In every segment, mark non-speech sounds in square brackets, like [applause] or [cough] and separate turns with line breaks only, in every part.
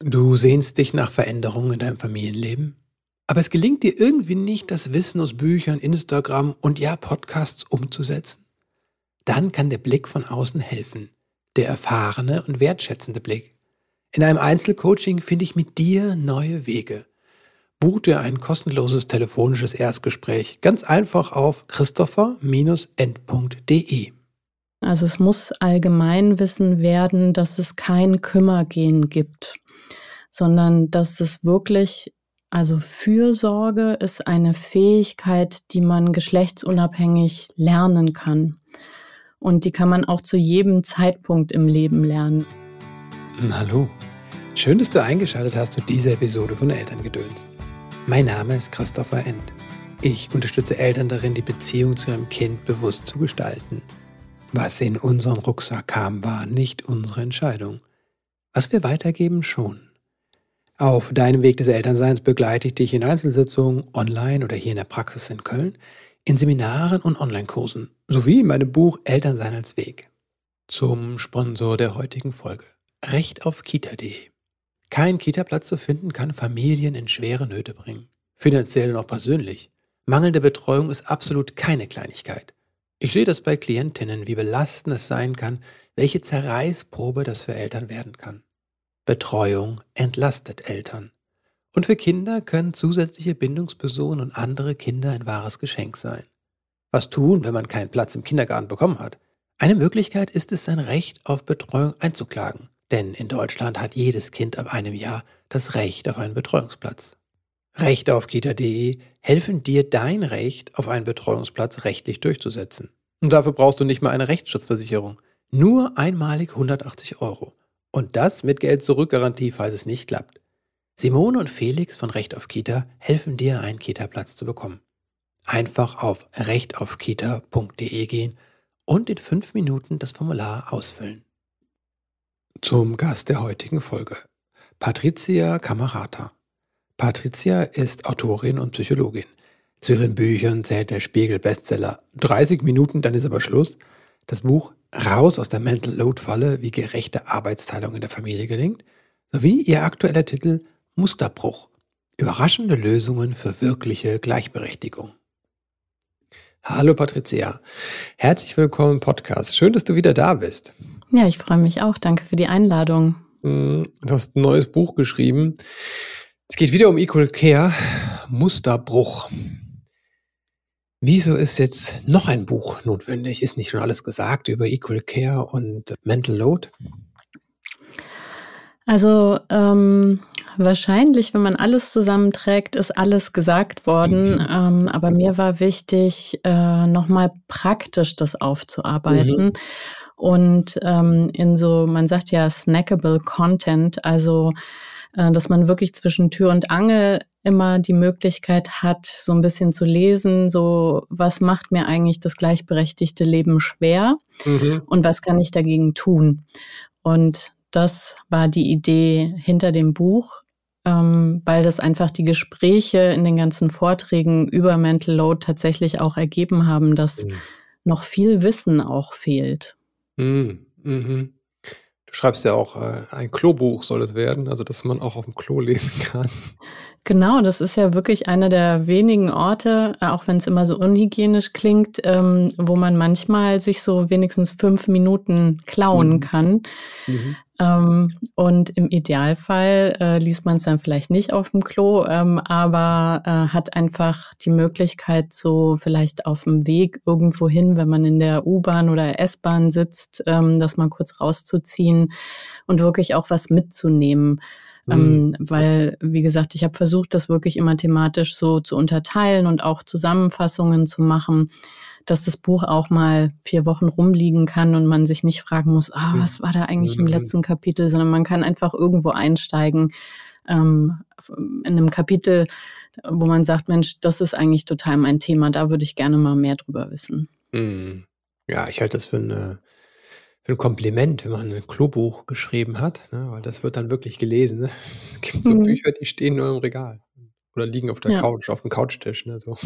Du sehnst dich nach Veränderungen in deinem Familienleben, aber es gelingt dir irgendwie nicht, das Wissen aus Büchern, Instagram und ja Podcasts umzusetzen? Dann kann der Blick von außen helfen, der erfahrene und wertschätzende Blick. In einem Einzelcoaching finde ich mit dir neue Wege. Buch dir ein kostenloses telefonisches Erstgespräch ganz einfach auf christopher-end.de.
Also es muss Allgemeinwissen werden, dass es kein Kümmergehen gibt sondern dass es wirklich, also Fürsorge ist eine Fähigkeit, die man geschlechtsunabhängig lernen kann. Und die kann man auch zu jedem Zeitpunkt im Leben lernen.
Hallo, schön, dass du eingeschaltet hast zu dieser Episode von Elterngedöns. Mein Name ist Christopher End. Ich unterstütze Eltern darin, die Beziehung zu ihrem Kind bewusst zu gestalten. Was in unseren Rucksack kam, war nicht unsere Entscheidung. Was wir weitergeben, schon. Auf deinem Weg des Elternseins begleite ich dich in Einzelsitzungen, online oder hier in der Praxis in Köln, in Seminaren und Online-Kursen, sowie in meinem Buch Elternsein als Weg. Zum Sponsor der heutigen Folge. Recht auf kita.de. Kein Kita-Platz zu finden kann Familien in schwere Nöte bringen. Finanziell und auch persönlich. Mangelnde Betreuung ist absolut keine Kleinigkeit. Ich sehe das bei Klientinnen, wie belastend es sein kann, welche Zerreißprobe das für Eltern werden kann. Betreuung entlastet Eltern. Und für Kinder können zusätzliche Bindungspersonen und andere Kinder ein wahres Geschenk sein. Was tun, wenn man keinen Platz im Kindergarten bekommen hat? Eine Möglichkeit ist es, sein Recht auf Betreuung einzuklagen. Denn in Deutschland hat jedes Kind ab einem Jahr das Recht auf einen Betreuungsplatz. Rechte auf kita.de helfen dir, dein Recht auf einen Betreuungsplatz rechtlich durchzusetzen. Und dafür brauchst du nicht mal eine Rechtsschutzversicherung. Nur einmalig 180 Euro. Und das mit Geld zurück Garantie, falls es nicht klappt. Simone und Felix von Recht auf Kita helfen dir, einen Kita-Platz zu bekommen. Einfach auf rechtaufkita.de gehen und in fünf Minuten das Formular ausfüllen. Zum Gast der heutigen Folge. Patricia Camarata. Patricia ist Autorin und Psychologin. Zu ihren Büchern zählt der Spiegel-Bestseller 30 Minuten, dann ist aber Schluss. Das Buch Raus aus der Mental Load Falle, wie gerechte Arbeitsteilung in der Familie gelingt, sowie ihr aktueller Titel Musterbruch. Überraschende Lösungen für wirkliche Gleichberechtigung. Hallo Patricia, herzlich willkommen im Podcast. Schön, dass du wieder da bist.
Ja, ich freue mich auch. Danke für die Einladung.
Hm, du hast ein neues Buch geschrieben. Es geht wieder um Equal Care, Musterbruch. Wieso ist jetzt noch ein Buch notwendig? Ist nicht schon alles gesagt über Equal Care und Mental Load?
Also ähm, wahrscheinlich, wenn man alles zusammenträgt, ist alles gesagt worden. Ähm, aber mir war wichtig, äh, nochmal praktisch das aufzuarbeiten. Mhm. Und ähm, in so, man sagt ja snackable Content, also dass man wirklich zwischen Tür und Angel immer die Möglichkeit hat, so ein bisschen zu lesen, so was macht mir eigentlich das gleichberechtigte Leben schwer mhm. und was kann ich dagegen tun. Und das war die Idee hinter dem Buch, ähm, weil das einfach die Gespräche in den ganzen Vorträgen über Mental Load tatsächlich auch ergeben haben, dass mhm. noch viel Wissen auch fehlt.
Mhm. Du schreibst ja auch, äh, ein Klobuch soll es werden, also dass man auch auf dem Klo lesen [laughs] kann.
Genau, das ist ja wirklich einer der wenigen Orte, auch wenn es immer so unhygienisch klingt, ähm, wo man manchmal sich so wenigstens fünf Minuten klauen mhm. kann. Mhm. Ähm, und im Idealfall äh, liest man es dann vielleicht nicht auf dem Klo, ähm, aber äh, hat einfach die Möglichkeit, so vielleicht auf dem Weg irgendwo hin, wenn man in der U-Bahn oder S-Bahn sitzt, ähm, das mal kurz rauszuziehen und wirklich auch was mitzunehmen. Ähm, mhm. weil, wie gesagt, ich habe versucht, das wirklich immer thematisch so zu unterteilen und auch Zusammenfassungen zu machen, dass das Buch auch mal vier Wochen rumliegen kann und man sich nicht fragen muss, ah, was war da eigentlich mhm. im letzten Kapitel, sondern man kann einfach irgendwo einsteigen ähm, in einem Kapitel, wo man sagt, Mensch, das ist eigentlich total mein Thema, da würde ich gerne mal mehr drüber wissen.
Mhm. Ja, ich halte das für eine für ein Kompliment, wenn man ein Klobuch geschrieben hat, ne, weil das wird dann wirklich gelesen. Ne? Es gibt so Mhm. Bücher, die stehen nur im Regal oder liegen auf der Ja. Couch, auf dem Couchtisch, ne, so.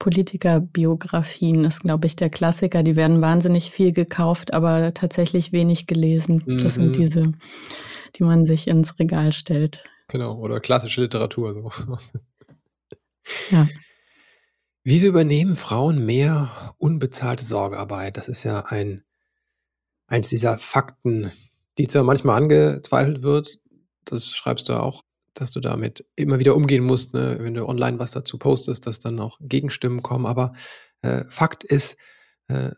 Politikerbiografien ist, glaube ich, der Klassiker. Die werden wahnsinnig viel gekauft, aber tatsächlich wenig gelesen. Das sind mhm. diese die man sich ins Regal stellt.
Genau, oder klassische Literatur so. Ja. Wieso übernehmen Frauen mehr unbezahlte Sorgearbeit? Das ist ja ein eins dieser Fakten, die zwar manchmal angezweifelt wird, das schreibst du auch, dass du damit immer wieder umgehen musst, ne, wenn du online was dazu postest, dass dann auch Gegenstimmen kommen. Aber äh, Fakt ist, äh,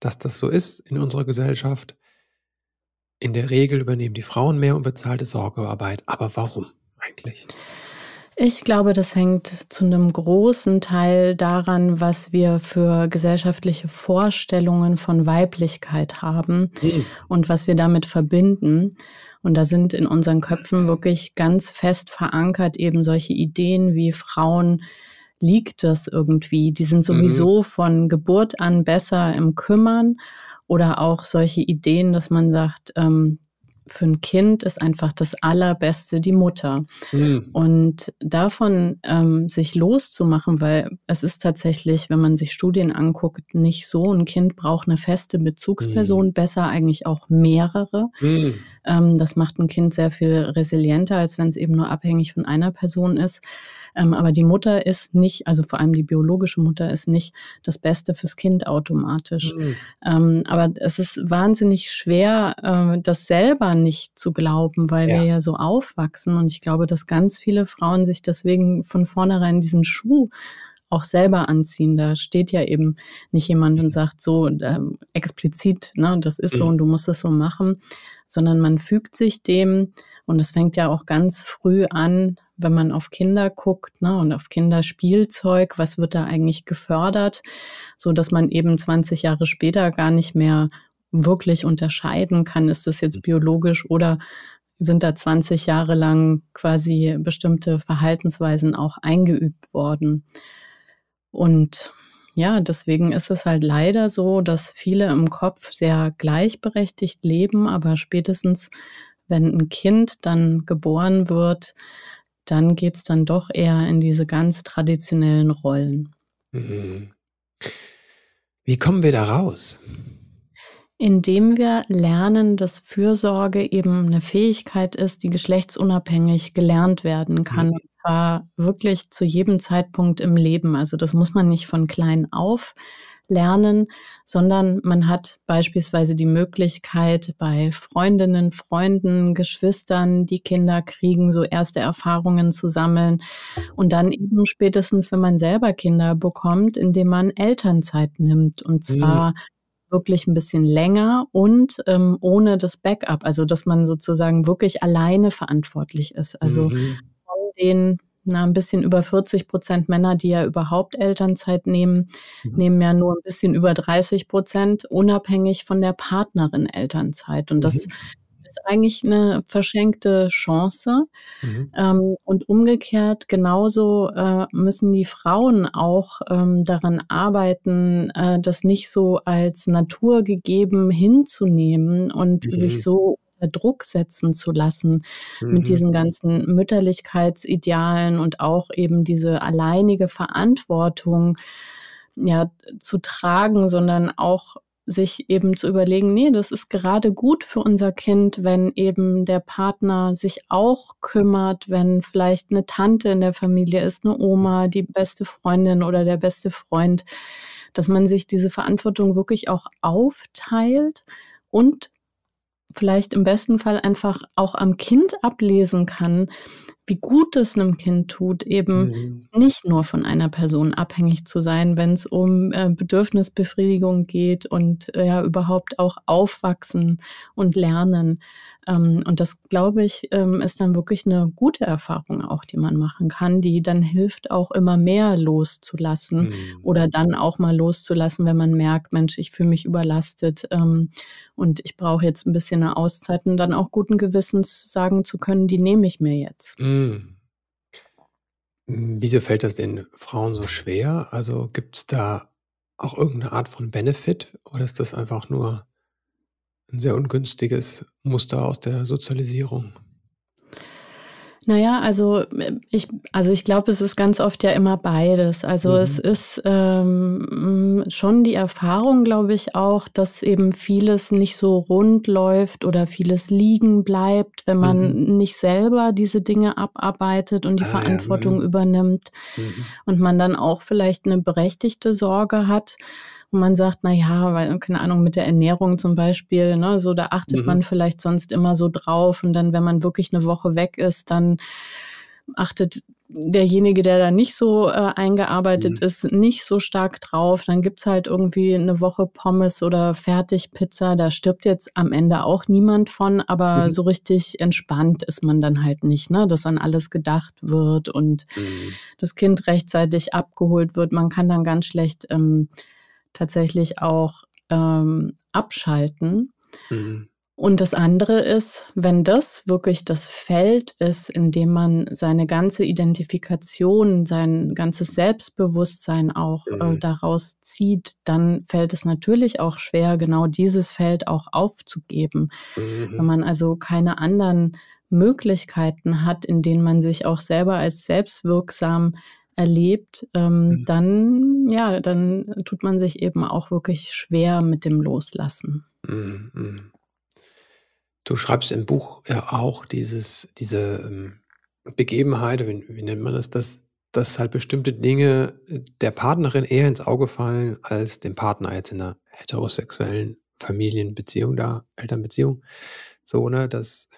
dass das so ist in unserer Gesellschaft. In der Regel übernehmen die Frauen mehr unbezahlte Sorgearbeit. Aber warum eigentlich?
Ich glaube, das hängt zu einem großen Teil daran, was wir für gesellschaftliche Vorstellungen von Weiblichkeit haben mhm. und was wir damit verbinden. Und da sind in unseren Köpfen wirklich ganz fest verankert eben solche Ideen wie Frauen liegt das irgendwie. Die sind sowieso mhm. von Geburt an besser im Kümmern oder auch solche Ideen, dass man sagt, ähm, für ein Kind ist einfach das Allerbeste die Mutter. Mhm. Und davon ähm, sich loszumachen, weil es ist tatsächlich, wenn man sich Studien anguckt, nicht so. Ein Kind braucht eine feste Bezugsperson, mhm. besser eigentlich auch mehrere. Mhm. Ähm, das macht ein Kind sehr viel resilienter, als wenn es eben nur abhängig von einer Person ist. Ähm, aber die Mutter ist nicht, also vor allem die biologische Mutter ist nicht das Beste fürs Kind automatisch. Mhm. Ähm, aber es ist wahnsinnig schwer, äh, das selber nicht zu glauben, weil ja. wir ja so aufwachsen. Und ich glaube, dass ganz viele Frauen sich deswegen von vornherein diesen Schuh auch selber anziehen. Da steht ja eben nicht jemand und sagt so äh, explizit, ne, das ist so mhm. und du musst es so machen, sondern man fügt sich dem und es fängt ja auch ganz früh an, wenn man auf Kinder guckt ne, und auf Kinderspielzeug, was wird da eigentlich gefördert, so dass man eben 20 Jahre später gar nicht mehr wirklich unterscheiden kann, ist das jetzt biologisch oder sind da 20 Jahre lang quasi bestimmte Verhaltensweisen auch eingeübt worden. Und ja, deswegen ist es halt leider so, dass viele im Kopf sehr gleichberechtigt leben, aber spätestens, wenn ein Kind dann geboren wird, dann geht es dann doch eher in diese ganz traditionellen Rollen. Mhm.
Wie kommen wir da raus?
Indem wir lernen, dass Fürsorge eben eine Fähigkeit ist, die geschlechtsunabhängig gelernt werden kann. Mhm. Und zwar wirklich zu jedem Zeitpunkt im Leben. Also das muss man nicht von klein auf lernen, sondern man hat beispielsweise die Möglichkeit, bei Freundinnen, Freunden, Geschwistern, die Kinder kriegen, so erste Erfahrungen zu sammeln und dann eben spätestens, wenn man selber Kinder bekommt, indem man Elternzeit nimmt und mhm. zwar mhm wirklich ein bisschen länger und ähm, ohne das Backup, also dass man sozusagen wirklich alleine verantwortlich ist. Also mhm. von den na, ein bisschen über 40 Prozent Männer, die ja überhaupt Elternzeit nehmen, mhm. nehmen ja nur ein bisschen über 30 Prozent, unabhängig von der Partnerin Elternzeit. Und das mhm. ist eigentlich eine verschenkte Chance. Mhm. Ähm, und umgekehrt genauso äh, müssen die Frauen auch ähm, daran arbeiten, äh, das nicht so als naturgegeben hinzunehmen und sich mhm. So Druck setzen zu lassen mhm. mit diesen ganzen Mütterlichkeitsidealen und auch eben diese alleinige Verantwortung ja zu tragen, sondern auch sich eben zu überlegen, nee, das ist gerade gut für unser Kind, wenn eben der Partner sich auch kümmert, wenn vielleicht eine Tante in der Familie ist, eine Oma, die beste Freundin oder der beste Freund, dass man sich diese Verantwortung wirklich auch aufteilt und vielleicht im besten Fall einfach auch am Kind ablesen kann, wie gut es einem Kind tut, eben mhm. nicht nur von einer Person abhängig zu sein, wenn es um äh, Bedürfnisbefriedigung geht und äh, ja überhaupt auch aufwachsen und lernen. Ähm, und das, glaube ich, ähm, ist dann wirklich eine gute Erfahrung auch, die man machen kann, die dann hilft, auch immer mehr loszulassen mhm. oder dann auch mal loszulassen, wenn man merkt, Mensch, ich fühle mich überlastet ähm, und ich brauche jetzt ein bisschen eine Auszeit und dann auch guten Gewissens sagen zu können, die nehme ich mir jetzt. Mhm.
Wieso fällt das den Frauen so schwer? Also gibt es da auch irgendeine Art von Benefit oder ist das einfach nur ein sehr ungünstiges Muster aus der Sozialisierung.
Naja, also äh, ich, also ich glaube, es ist ganz oft ja immer beides. Also mhm. es ist ähm, schon die Erfahrung, glaube ich, auch, dass eben vieles nicht so rund läuft oder vieles liegen bleibt, wenn man mhm. nicht selber diese Dinge abarbeitet und die ah, Verantwortung ja. Mhm. übernimmt mhm. und man dann auch vielleicht eine berechtigte Sorge hat wo man sagt, na ja, weil, keine Ahnung, mit der Ernährung zum Beispiel, ne, so da achtet mhm. man vielleicht sonst immer so drauf und dann, wenn man wirklich eine Woche weg ist, dann achtet derjenige, der da nicht so äh, eingearbeitet mhm. ist, nicht so stark drauf. Dann gibt's halt irgendwie eine Woche Pommes oder Fertigpizza. Da stirbt jetzt am Ende auch niemand von, aber mhm. so richtig entspannt ist man dann halt nicht, ne? dass an alles gedacht wird und mhm. das Kind rechtzeitig abgeholt wird. Man kann dann ganz schlecht ähm, tatsächlich auch ähm, abschalten. Mhm. Und das andere ist, wenn das wirklich das Feld ist, in dem man seine ganze Identifikation, sein ganzes Selbstbewusstsein auch äh, mhm. äh, daraus zieht, dann fällt es natürlich auch schwer, genau dieses Feld auch aufzugeben. Mhm. Wenn man also keine anderen Möglichkeiten hat, in denen man sich auch selber als selbstwirksam erlebt, ähm, mhm. dann, ja, dann tut man sich eben auch wirklich schwer mit dem Loslassen. Mhm.
mhm. Du schreibst im Buch ja auch dieses, diese ähm, Begebenheit, wie, wie, nennt man das, dass, dass halt bestimmte Dinge der Partnerin eher ins Auge fallen als dem Partner jetzt in einer heterosexuellen Familienbeziehung, da Elternbeziehung. So, ne, das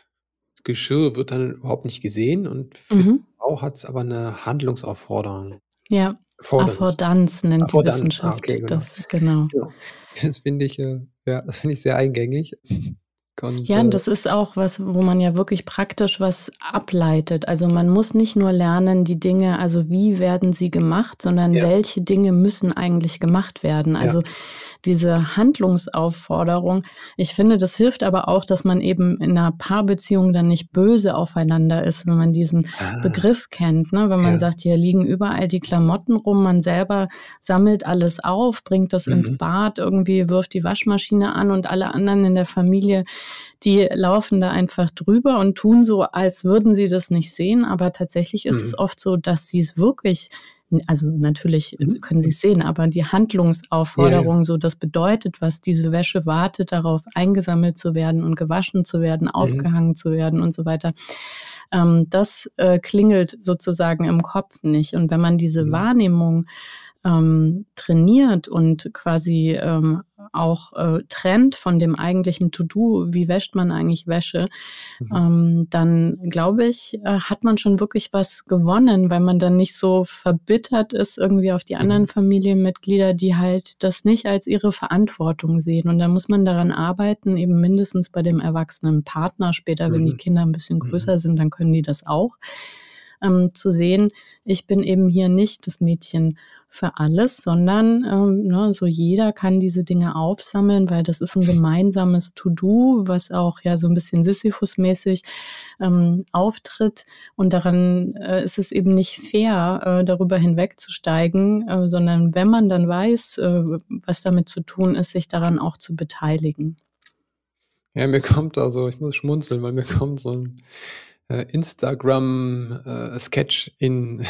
Geschirr wird dann überhaupt nicht gesehen und mhm. Frau hat es aber eine Handlungsaufforderung.
Ja, Affordanz nennt Affordanz. die Wissenschaft ah, okay, genau. das. Genau.
genau. Das finde ich, äh, ja, das finde ich sehr eingängig. [laughs]
Und, ja, und das ist auch was, wo man ja wirklich praktisch was ableitet. Also man muss nicht nur lernen, die Dinge, also wie werden sie gemacht, sondern ja. welche Dinge müssen eigentlich gemacht werden. Also ja diese Handlungsaufforderung. Ich finde, das hilft aber auch, dass man eben in einer Paarbeziehung dann nicht böse aufeinander ist, wenn man diesen ah. Begriff kennt. Ne? Wenn man ja. sagt, hier liegen überall die Klamotten rum, man selber sammelt alles auf, bringt das mhm. ins Bad, irgendwie wirft die Waschmaschine an und alle anderen in der Familie die laufen da einfach drüber und tun so, als würden sie das nicht sehen. Aber tatsächlich ist mhm. es oft so, dass sie es wirklich also natürlich mhm. können Sie es sehen, aber die Handlungsaufforderung, ja, ja. so das bedeutet, was diese Wäsche wartet, darauf eingesammelt zu werden und gewaschen zu werden, mhm. aufgehangen zu werden und so weiter. Ähm, das äh, klingelt sozusagen im Kopf nicht. Und wenn man diese mhm. Wahrnehmung ähm, trainiert und quasi ähm, auch äh, trennt von dem eigentlichen To-Do, wie wäscht man eigentlich Wäsche, mhm. ähm, dann glaube ich, äh, hat man schon wirklich was gewonnen, weil man dann nicht so verbittert ist irgendwie auf die anderen mhm. Familienmitglieder, die halt das nicht als ihre Verantwortung sehen. Und da muss man daran arbeiten, eben mindestens bei dem erwachsenen Partner. Später, mhm. wenn die mhm. Kinder ein bisschen mhm. größer sind, dann können die das auch. Ähm, zu sehen, ich bin eben hier nicht das Mädchen für alles, sondern ähm, ne, so jeder kann diese Dinge aufsammeln, weil das ist ein gemeinsames To-Do, was auch ja so ein bisschen Sisyphus-mäßig ähm, auftritt. Und daran äh, ist es eben nicht fair, äh, darüber hinwegzusteigen, äh, sondern wenn man dann weiß, äh, was damit zu tun ist, sich daran auch zu beteiligen.
Ja, mir kommt also, ich muss schmunzeln, weil mir kommt so ein Instagram-Sketch äh, in,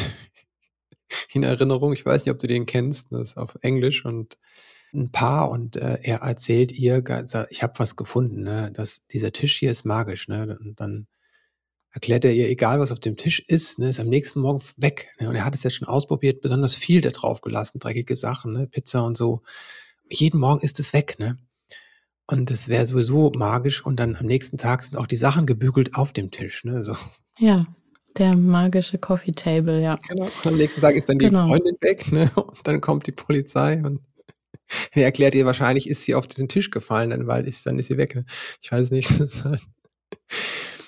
[laughs] in Erinnerung. Ich weiß nicht, ob du den kennst. Das ist auf Englisch und ein Paar und äh, er erzählt ihr, ich habe was gefunden, ne? dass dieser Tisch hier ist magisch. Ne? Und dann erklärt er ihr, egal was auf dem Tisch ist, ne, ist am nächsten Morgen weg. Ne? Und er hat es jetzt schon ausprobiert, besonders viel da drauf gelassen, dreckige Sachen, ne? Pizza und so. Jeden Morgen ist es weg, ne? Und es wäre sowieso magisch und dann am nächsten Tag sind auch die Sachen gebügelt auf dem Tisch, ne? So.
Ja. Der magische Coffee Table, ja.
Genau. Am nächsten Tag ist dann die genau. Freundin weg, ne? Und dann kommt die Polizei und [laughs] er erklärt ihr wahrscheinlich, ist sie auf diesen Tisch gefallen, dann, weil ist, dann ist sie weg. Ne? Ich weiß nicht. [laughs] Halt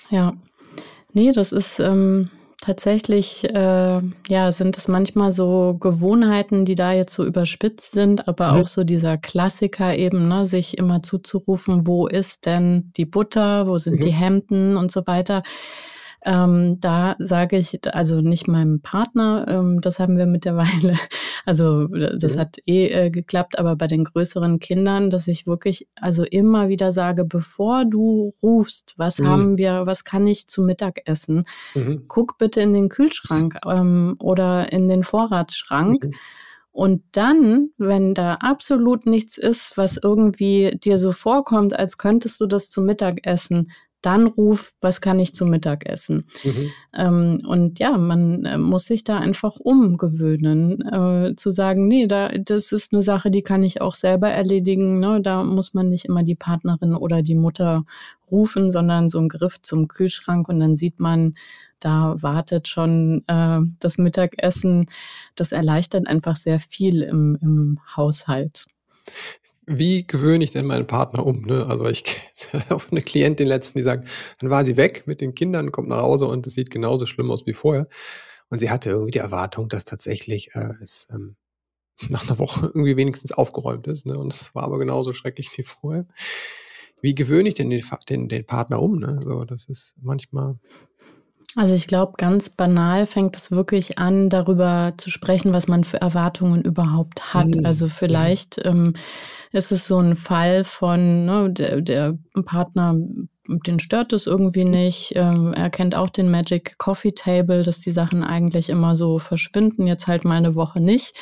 ja. Nee, das ist ähm, tatsächlich, äh, ja, sind es manchmal so Gewohnheiten, die da jetzt so überspitzt sind, aber mhm. auch so dieser Klassiker eben, ne, sich immer zuzurufen, wo ist denn die Butter, wo sind mhm. die Hemden und so weiter. Ähm, da sage ich, also nicht meinem Partner, ähm, das haben wir mittlerweile [laughs] Also das ja. hat eh äh, geklappt, aber bei den größeren Kindern, dass ich wirklich also immer wieder sage, bevor du rufst, was mhm. haben wir, was kann ich zu Mittag essen, mhm. guck bitte in den Kühlschrank [laughs] ähm, oder in den Vorratsschrank. Mhm. Und dann, wenn da absolut nichts ist, was irgendwie dir so vorkommt, als könntest du das zum Mittag essen, dann ruf, was kann ich zum Mittag essen? Mhm. Ähm, und ja, man äh, muss sich da einfach umgewöhnen, äh, zu sagen, nee, da, das ist eine Sache, die kann ich auch selber erledigen. Ne? Da muss man nicht immer die Partnerin oder die Mutter rufen, sondern so ein Griff zum Kühlschrank und dann sieht man, da wartet schon äh, das Mittagessen. Das erleichtert einfach sehr viel im, im Haushalt
wie gewöhne ich denn meinen Partner um? Ne? Also ich [laughs] habe eine Klientin letzten, die sagt, dann war sie weg mit den Kindern, kommt nach Hause und es sieht genauso schlimm aus wie vorher. Und sie hatte irgendwie die Erwartung, dass tatsächlich äh, es ähm, [laughs] nach einer Woche irgendwie wenigstens aufgeräumt ist. Ne? Und es war aber genauso schrecklich wie vorher. Wie gewöhne ich denn den, den, den Partner um? Ne? So, das ist manchmal
also ich glaube, ganz banal fängt es wirklich an, darüber zu sprechen, was man für Erwartungen überhaupt hat. Mhm. Also vielleicht ähm, ist es so ein Fall von, ne, der, der Partner, den stört es irgendwie nicht. Ähm, er kennt auch den Magic Coffee Table, dass die Sachen eigentlich immer so verschwinden, jetzt halt mal eine Woche nicht.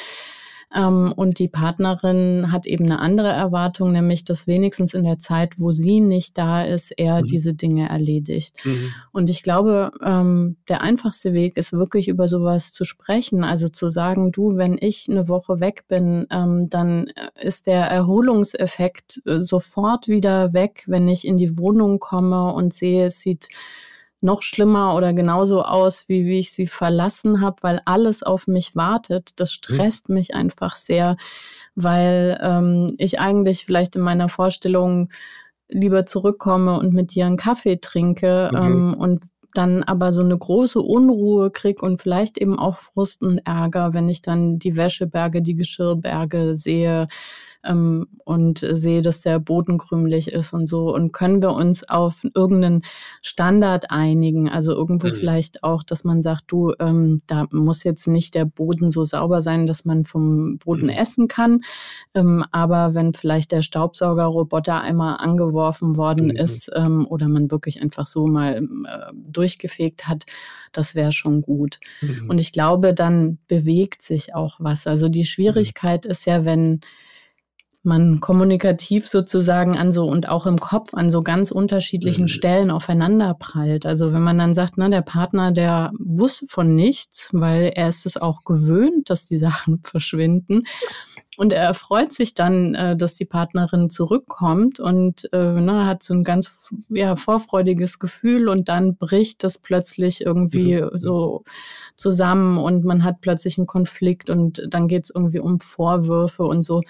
Ähm, und die Partnerin hat eben eine andere Erwartung, nämlich dass wenigstens in der Zeit, wo sie nicht da ist, er mhm. diese Dinge erledigt. Mhm. Und ich glaube, ähm, der einfachste Weg ist wirklich über sowas zu sprechen. Also zu sagen, du, wenn ich eine Woche weg bin, ähm, dann ist der Erholungseffekt äh, sofort wieder weg, wenn ich in die Wohnung komme und sehe, es sieht noch schlimmer oder genauso aus, wie, wie ich sie verlassen habe, weil alles auf mich wartet. Das mhm. stresst mhm. mich einfach sehr, weil ähm, ich eigentlich vielleicht in meiner Vorstellung lieber zurückkomme und mit dir einen Kaffee trinke mhm. ähm, und dann aber so eine große Unruhe krieg und vielleicht eben auch Frust und Ärger, wenn ich dann die Wäscheberge, die Geschirrberge sehe, ähm, und sehe, dass der Boden krümelig ist und so. Und können wir uns auf irgendeinen Standard einigen? Also irgendwo mhm. vielleicht auch, dass man sagt, du, ähm, da muss jetzt nicht der Boden so sauber sein, dass man vom Boden mhm. essen kann. Ähm, aber wenn vielleicht der Staubsaugerroboter einmal angeworfen worden mhm. ist ähm, oder man wirklich einfach so mal äh, durchgefegt hat, das wäre schon gut. Mhm. Und ich glaube, dann bewegt sich auch was. Also die mhm. Schwierigkeit ist ja, wenn man kommunikativ sozusagen an so und auch im Kopf an so ganz unterschiedlichen mhm. Stellen aufeinander prallt. Also wenn man dann sagt, na, der Partner, der wusste von nichts, weil er ist es auch gewöhnt, dass die [laughs] Sachen verschwinden. Und er freut sich dann, äh, dass die Partnerin zurückkommt und na, hat so ein ganz ja, vorfreudiges Gefühl und dann bricht das plötzlich irgendwie mhm. so zusammen und man hat plötzlich einen Konflikt und dann geht es irgendwie um Vorwürfe und so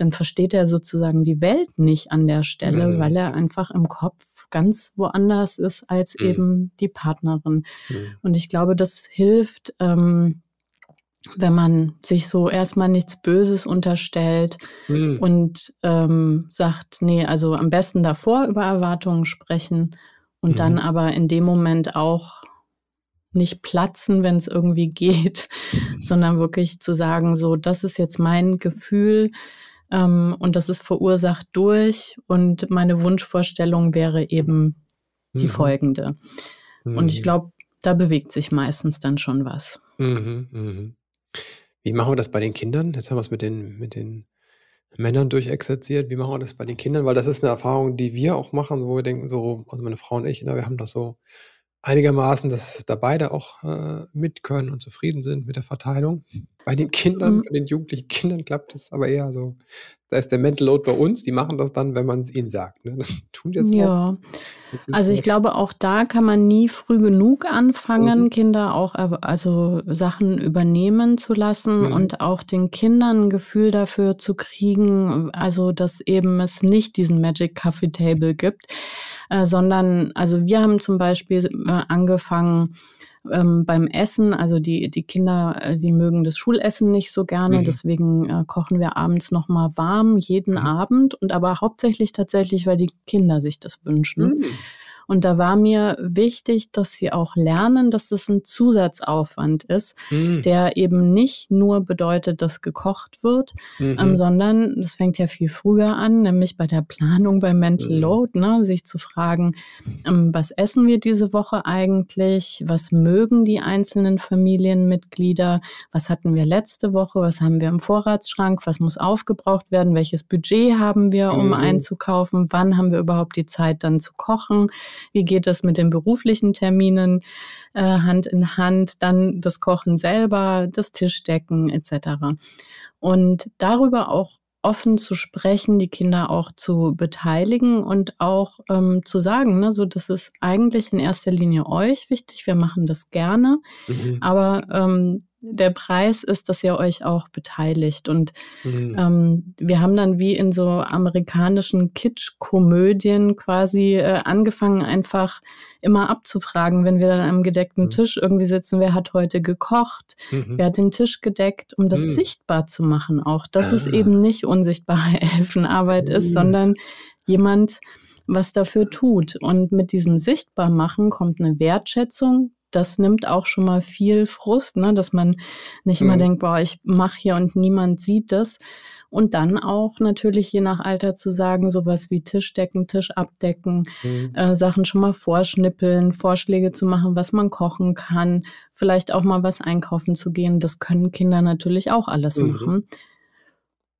dann versteht er sozusagen die Welt nicht an der Stelle, mhm. weil er einfach im Kopf ganz woanders ist als mhm. eben die Partnerin. Mhm. Und ich glaube, das hilft, ähm, wenn man sich so erstmal nichts Böses unterstellt mhm. und ähm, sagt, nee, also am besten davor über Erwartungen sprechen und dann mhm. aber in dem Moment auch nicht platzen, wenn es irgendwie [laughs] geht, [laughs] sondern wirklich zu sagen, so, das ist jetzt mein Gefühl, ähm, und das ist verursacht durch. Und meine Wunschvorstellung wäre eben die mhm. folgende. Mhm. Und ich mhm. glaube, da bewegt sich meistens dann schon was.
Mhm, mhm. Wie machen wir das bei den Kindern? Jetzt haben wir es mit den, mit den Männern durchexerziert. Wie machen wir das bei den Kindern? Weil das ist eine Erfahrung, die wir auch machen, wo wir denken, so, also meine Frau und ich, na, wir haben das so einigermaßen, dass da beide auch äh, mit können und zufrieden sind mit der Verteilung. Bei den Kindern, mhm. bei den jugendlichen Kindern klappt es aber eher so. Da ist der Mental Load bei uns, die machen das dann, wenn man es ihnen sagt. Ne? [laughs]
tun die es ja. Also ich glaube, auch da kann man nie früh genug anfangen, mhm. Kinder auch also Sachen übernehmen zu lassen mhm. und auch den Kindern ein Gefühl dafür zu kriegen, also dass eben es nicht diesen Magic Coffee Table gibt, äh, sondern also wir haben zum Beispiel äh, angefangen, ähm, beim Essen, also die, die Kinder, äh, die mögen das Schulessen nicht so gerne, mhm. deswegen äh, kochen wir abends nochmal warm jeden mhm. Abend und aber hauptsächlich tatsächlich, weil die Kinder sich das wünschen. Mhm. Und da war mir wichtig, dass sie auch lernen, dass das ein Zusatzaufwand ist, mhm. der eben nicht nur bedeutet, dass gekocht wird, mhm. ähm, sondern das fängt ja viel früher an, nämlich bei der Planung beim Mental mhm. Load, ne, sich zu fragen, ähm, was essen wir diese Woche eigentlich, was mögen die einzelnen Familienmitglieder, was hatten wir letzte Woche, was haben wir im Vorratsschrank, was muss aufgebraucht werden, welches Budget haben wir, um mhm. einzukaufen, wann haben wir überhaupt die Zeit dann zu kochen, wie geht das mit den beruflichen Terminen äh, Hand in Hand, dann das Kochen selber, das Tischdecken etc. Und darüber auch offen zu sprechen, die Kinder auch zu beteiligen und auch ähm, zu sagen, ne, so das ist eigentlich in erster Linie euch wichtig, wir machen das gerne, mhm. aber ähm, der Preis ist, dass ihr euch auch beteiligt. Und mhm. ähm, wir haben dann wie in so amerikanischen Kitsch-Komödien quasi äh, angefangen, einfach immer abzufragen, wenn wir dann am gedeckten mhm. Tisch irgendwie sitzen, wer hat heute gekocht, mhm. wer hat den Tisch gedeckt, um das mhm. sichtbar zu machen auch, dass ah. es eben nicht unsichtbare [laughs] Elfenarbeit ist, mhm. sondern jemand, was dafür tut. Und mit diesem Sichtbarmachen kommt eine Wertschätzung, das nimmt auch schon mal viel Frust, ne? dass man nicht immer mhm. denkt, boah, ich mache hier und niemand sieht das. Und dann auch natürlich je nach Alter zu sagen, sowas wie Tischdecken, Tisch abdecken, mhm. äh, Sachen schon mal vorschnippeln, Vorschläge zu machen, was man kochen kann, vielleicht auch mal was einkaufen zu gehen. Das können Kinder natürlich auch alles mhm. machen.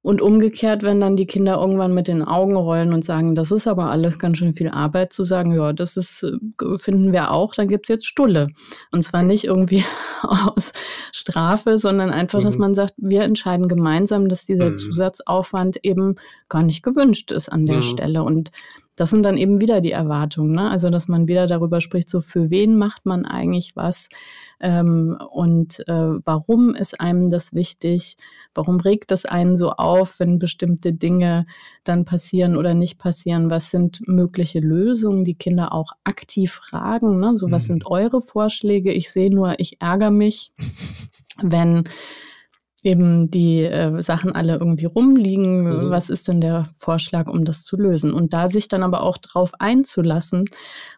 Und umgekehrt, wenn dann die Kinder irgendwann mit den Augen rollen und sagen, das ist aber alles ganz schön viel Arbeit, zu sagen, ja, das ist, äh, finden wir auch, dann gibt's jetzt Stulle. Und zwar nicht irgendwie [laughs] aus Strafe, sondern einfach, mhm. dass man sagt, wir entscheiden gemeinsam, dass dieser mhm. Zusatzaufwand eben gar nicht gewünscht ist an der mhm. Stelle. Und das sind dann eben wieder die Erwartungen. Ne? Also, dass man wieder darüber spricht, so für wen macht man eigentlich was ähm, und äh, warum ist einem das wichtig? Warum regt es einen so auf, wenn bestimmte Dinge dann passieren oder nicht passieren? Was sind mögliche Lösungen, die Kinder auch aktiv fragen? Ne? So, was mhm. sind eure Vorschläge? Ich sehe nur, ich ärgere mich, [laughs] wenn eben die äh, Sachen alle irgendwie rumliegen. Mhm. Was ist denn der Vorschlag, um das zu lösen? Und da sich dann aber auch drauf einzulassen,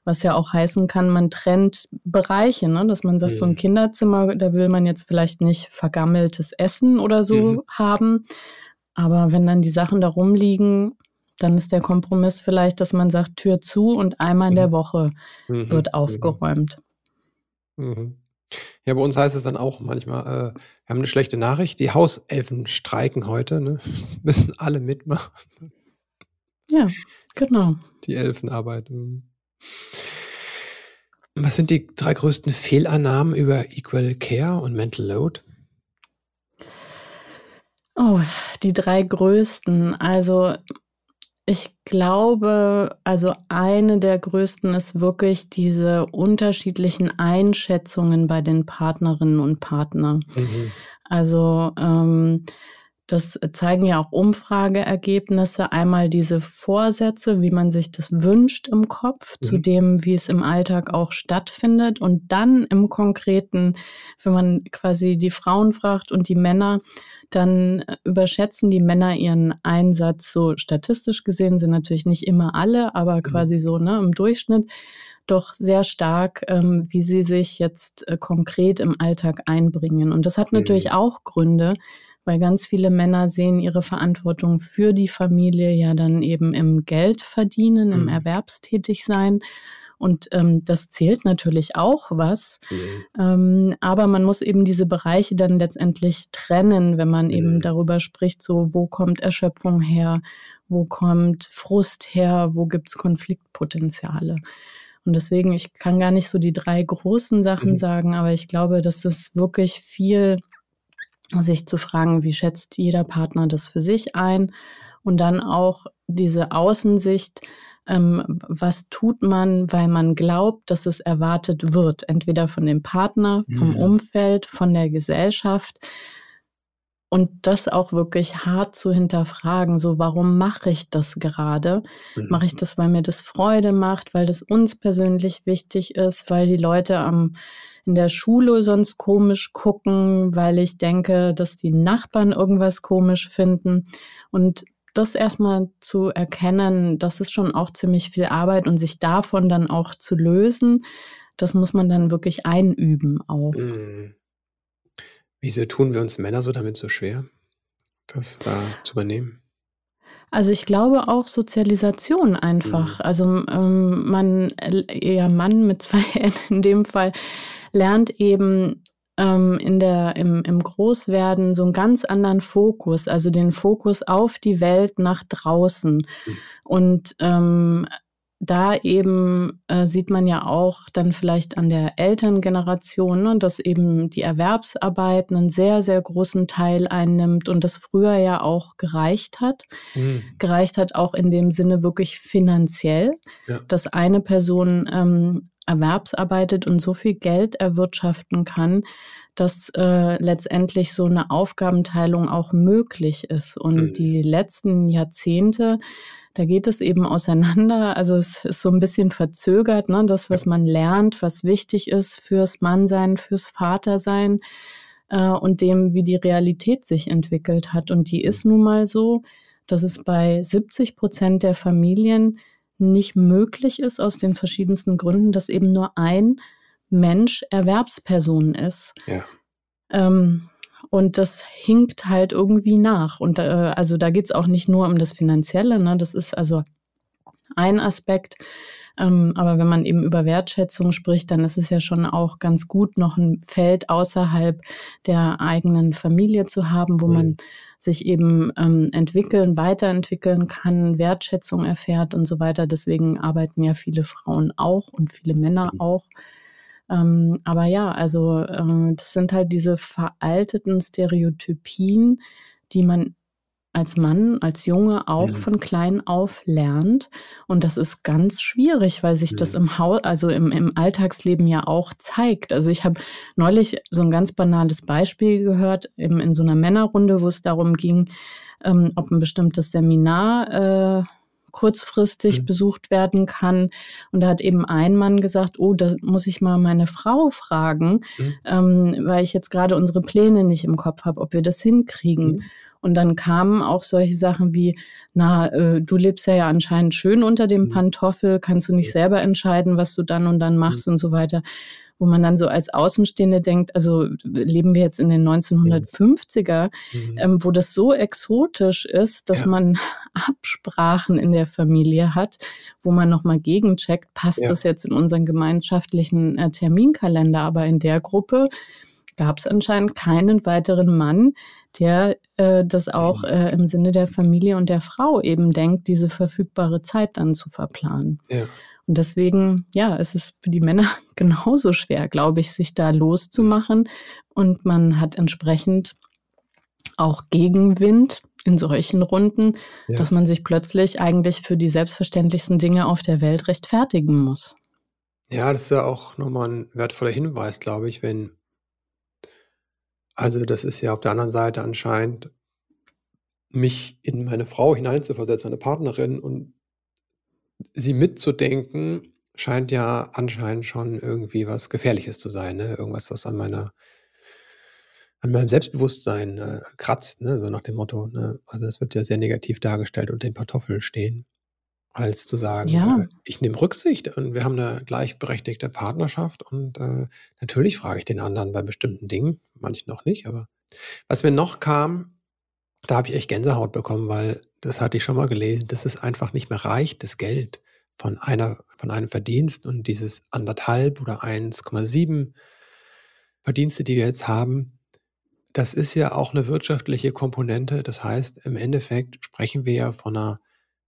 was ja auch heißen kann, man trennt Bereiche, ne? dass man sagt, mhm. so ein mhm. Kinderzimmer, da will man jetzt vielleicht nicht vergammeltes Essen oder so mhm. haben. Aber wenn dann die Sachen da rumliegen, dann ist der Kompromiss vielleicht, dass man sagt, Tür zu und einmal in der mhm. Woche mhm. wird aufgeräumt.
Mhm. Ja, bei uns heißt es dann auch manchmal, äh, wir haben eine schlechte Nachricht, die Hauselfen streiken heute, ne? [laughs] Das müssen alle mitmachen.
Ja, genau.
Die Elfenarbeit. Mhm. Was sind die drei größten Fehlannahmen über Equal Care und Mental Load?
Oh, die drei größten. Also ich glaube, also eine der größten ist wirklich diese unterschiedlichen Einschätzungen bei den Partnerinnen und Partnern. Mhm. Also ähm, das zeigen ja auch Umfrageergebnisse. Einmal diese Vorsätze, wie man sich das wünscht im Kopf, mhm. zu dem, wie es im Alltag auch stattfindet. Und dann im Konkreten, wenn man quasi die Frauen fragt und die Männer, dann äh, überschätzen die Männer ihren Einsatz so statistisch gesehen, sind natürlich nicht immer alle, aber mhm. quasi so ne, im Durchschnitt doch sehr stark, ähm, wie sie sich jetzt äh, konkret im Alltag einbringen. Und das hat natürlich mhm. auch Gründe, weil ganz viele Männer sehen ihre Verantwortung für die Familie ja dann eben im Geld verdienen, im mhm. Erwerbstätigsein. Und ähm, das zählt natürlich auch was. Mhm. Ähm, aber man muss eben diese Bereiche dann letztendlich trennen, wenn man mhm. eben darüber spricht, so wo kommt Erschöpfung her, wo kommt Frust her, wo gibt es Konfliktpotenziale. Und deswegen, ich kann gar nicht so die drei großen Sachen mhm. sagen, aber ich glaube, dass es wirklich viel sich zu fragen, wie schätzt jeder Partner das für sich ein und dann auch diese Außensicht, ähm, was tut man, weil man glaubt, dass es erwartet wird, entweder von dem Partner, vom mhm. Umfeld, von der Gesellschaft. Und das auch wirklich hart zu hinterfragen, so warum mache ich das gerade? Mhm. Mache ich das, weil mir das Freude macht, weil das uns persönlich wichtig ist, weil die Leute am in der Schule sonst komisch gucken, weil ich denke, dass die Nachbarn irgendwas komisch finden. Und das erstmal zu erkennen, das ist schon auch ziemlich viel Arbeit und sich davon dann auch zu lösen, das muss man dann wirklich einüben auch. Mhm.
Wieso tun wir uns Männer so damit so schwer, das da zu übernehmen?
Also ich glaube auch Sozialisation einfach. Mhm. Also ähm, man, eher Mann mit zwei [laughs] N in dem Fall, lernt eben ähm, in der, im, im Großwerden so einen ganz anderen Fokus, also den Fokus auf die Welt nach draußen. Mhm. Und ähm, da eben äh, sieht man ja auch dann vielleicht an der Elterngeneration, ne, dass eben die Erwerbsarbeit einen sehr, sehr großen Teil einnimmt und das früher ja auch gereicht hat. Mhm. Gereicht hat auch in dem Sinne wirklich finanziell, ja. dass eine Person ähm, erwerbsarbeitet und so viel Geld erwirtschaften kann, dass äh, letztendlich so eine Aufgabenteilung auch möglich ist. Und mhm. die letzten Jahrzehnte da geht es eben auseinander. Also es ist so ein bisschen verzögert, ne? das, was man lernt, was wichtig ist fürs Mannsein, fürs Vatersein äh, und dem, wie die Realität sich entwickelt hat. Und die ist nun mal so, dass es bei 70 Prozent der Familien nicht möglich ist, aus den verschiedensten Gründen, dass eben nur ein Mensch Erwerbsperson ist. Ja. Ähm, und das hinkt halt irgendwie nach. Und äh, also da geht es auch nicht nur um das Finanzielle, ne? das ist also ein Aspekt. Ähm, aber wenn man eben über Wertschätzung spricht, dann ist es ja schon auch ganz gut, noch ein Feld außerhalb der eigenen Familie zu haben, wo mhm. man sich eben ähm, entwickeln, weiterentwickeln kann, Wertschätzung erfährt und so weiter. Deswegen arbeiten ja viele Frauen auch und viele Männer mhm. auch ähm, aber ja, also ähm, das sind halt diese veralteten Stereotypien, die man als Mann, als Junge auch mhm. von klein auf lernt. Und das ist ganz schwierig, weil sich mhm. das im Haus, also im, im Alltagsleben ja auch zeigt. Also ich habe neulich so ein ganz banales Beispiel gehört in, in so einer Männerrunde, wo es darum ging, ähm, ob ein bestimmtes Seminar äh, kurzfristig mhm. besucht werden kann. Und da hat eben ein Mann gesagt, oh, da muss ich mal meine Frau fragen, mhm. ähm, weil ich jetzt gerade unsere Pläne nicht im Kopf habe, ob wir das hinkriegen. Mhm. Und dann kamen auch solche Sachen wie, na, äh, du lebst ja, ja anscheinend schön unter dem mhm. Pantoffel, kannst du nicht selber entscheiden, was du dann und dann machst mhm. und so weiter wo man dann so als Außenstehende denkt, also leben wir jetzt in den 1950er, mhm. ähm, wo das so exotisch ist, dass ja. man [laughs] Absprachen in der Familie hat, wo man nochmal gegencheckt, passt ja. das jetzt in unseren gemeinschaftlichen äh, Terminkalender, aber in der Gruppe gab es anscheinend keinen weiteren Mann, der äh, das auch mhm. äh, im Sinne der Familie und der Frau eben denkt, diese verfügbare Zeit dann zu verplanen. Ja. Und deswegen, ja, es ist für die Männer [laughs] genauso schwer, glaube ich, sich da loszumachen. Und man hat entsprechend auch Gegenwind in solchen Runden, ja. dass man sich plötzlich eigentlich für die selbstverständlichsten Dinge auf der Welt rechtfertigen muss.
Ja, das ist ja auch nochmal ein wertvoller Hinweis, glaube ich, wenn, also das ist ja auf der anderen Seite anscheinend, mich in meine Frau hineinzuversetzen, meine Partnerin und sie mitzudenken, scheint ja anscheinend schon irgendwie was Gefährliches zu sein, ne? Irgendwas, was an meiner an meinem Selbstbewusstsein, äh, kratzt, ne? So nach dem Motto, ne? Also, es wird ja sehr negativ dargestellt unter den Pantoffeln stehen, als zu sagen, Ja. äh, ich nehme Rücksicht und wir haben eine gleichberechtigte Partnerschaft und, äh, natürlich frage ich den anderen bei bestimmten Dingen, manchen noch nicht, aber was mir noch kam da habe ich echt Gänsehaut bekommen, weil das hatte ich schon mal gelesen, dass es einfach nicht mehr reicht, das Geld von einer von einem Verdienst und dieses anderthalb oder 1,7 Verdienste, die wir jetzt haben, das ist ja auch eine wirtschaftliche Komponente. Das heißt, im Endeffekt sprechen wir ja von einer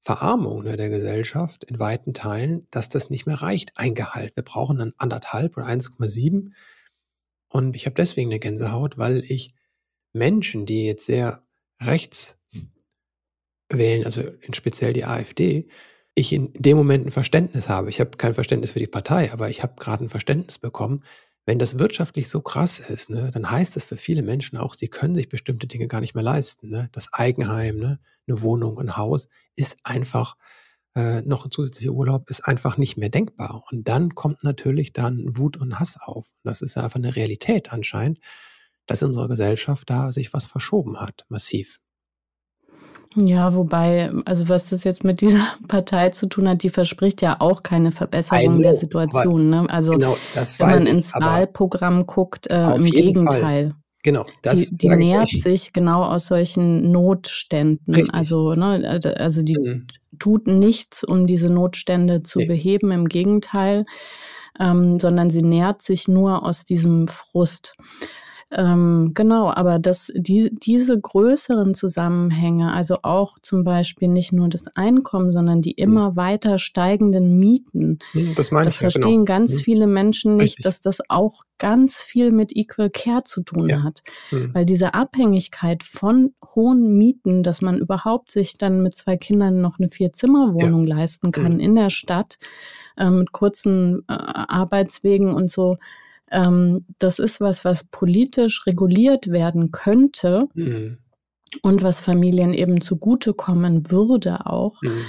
Verarmung, ne, der Gesellschaft in weiten Teilen, dass das nicht mehr reicht, ein Gehalt. Wir brauchen dann anderthalb oder 1,7. Und ich habe deswegen eine Gänsehaut, weil ich Menschen, die jetzt sehr rechts wählen, also speziell die AfD, ich in dem Moment ein Verständnis habe. Ich habe kein Verständnis für die Partei, aber ich habe gerade ein Verständnis bekommen, wenn das wirtschaftlich so krass ist, ne, dann heißt das für viele Menschen auch, sie können sich bestimmte Dinge gar nicht mehr leisten. Ne? Das Eigenheim, ne, eine Wohnung, ein Haus ist einfach, äh, noch ein zusätzlicher Urlaub ist einfach nicht mehr denkbar. Und dann kommt natürlich dann Wut und Hass auf. Das ist einfach eine Realität anscheinend dass in unserer Gesellschaft da sich was verschoben hat, massiv.
Ja, wobei, also was das jetzt mit dieser [laughs] Partei zu tun hat, die verspricht ja auch keine Verbesserung know, der Situation. Ne? Also genau, wenn man ins Wahlprogramm guckt, äh, im Gegenteil. Fall.
Genau,
das die, die nährt sich genau aus solchen Notständen. Richtig. Also, ne, also die mhm. tut nichts, um diese Notstände zu nee. beheben, im Gegenteil, ähm, sondern sie nährt sich nur aus diesem Frust. Ähm, genau, aber das, die, diese größeren Zusammenhänge, also auch zum Beispiel nicht nur das Einkommen, sondern die mhm. immer mhm. weiter steigenden Mieten,
mhm, das, meine
das
ich,
verstehen ja, genau. ganz mhm. viele Menschen nicht, Richtig. dass das auch ganz viel mit Equal Care zu tun ja. hat. Mhm. Weil diese Abhängigkeit von hohen Mieten, dass man überhaupt sich dann mit zwei Kindern noch eine Vier-Zimmer-Wohnung ja. leisten kann mhm. in der Stadt, äh, mit kurzen äh, Arbeitswegen und so, ähm, das ist was, was politisch reguliert werden könnte mhm. und was Familien eben zugutekommen würde auch. Mhm.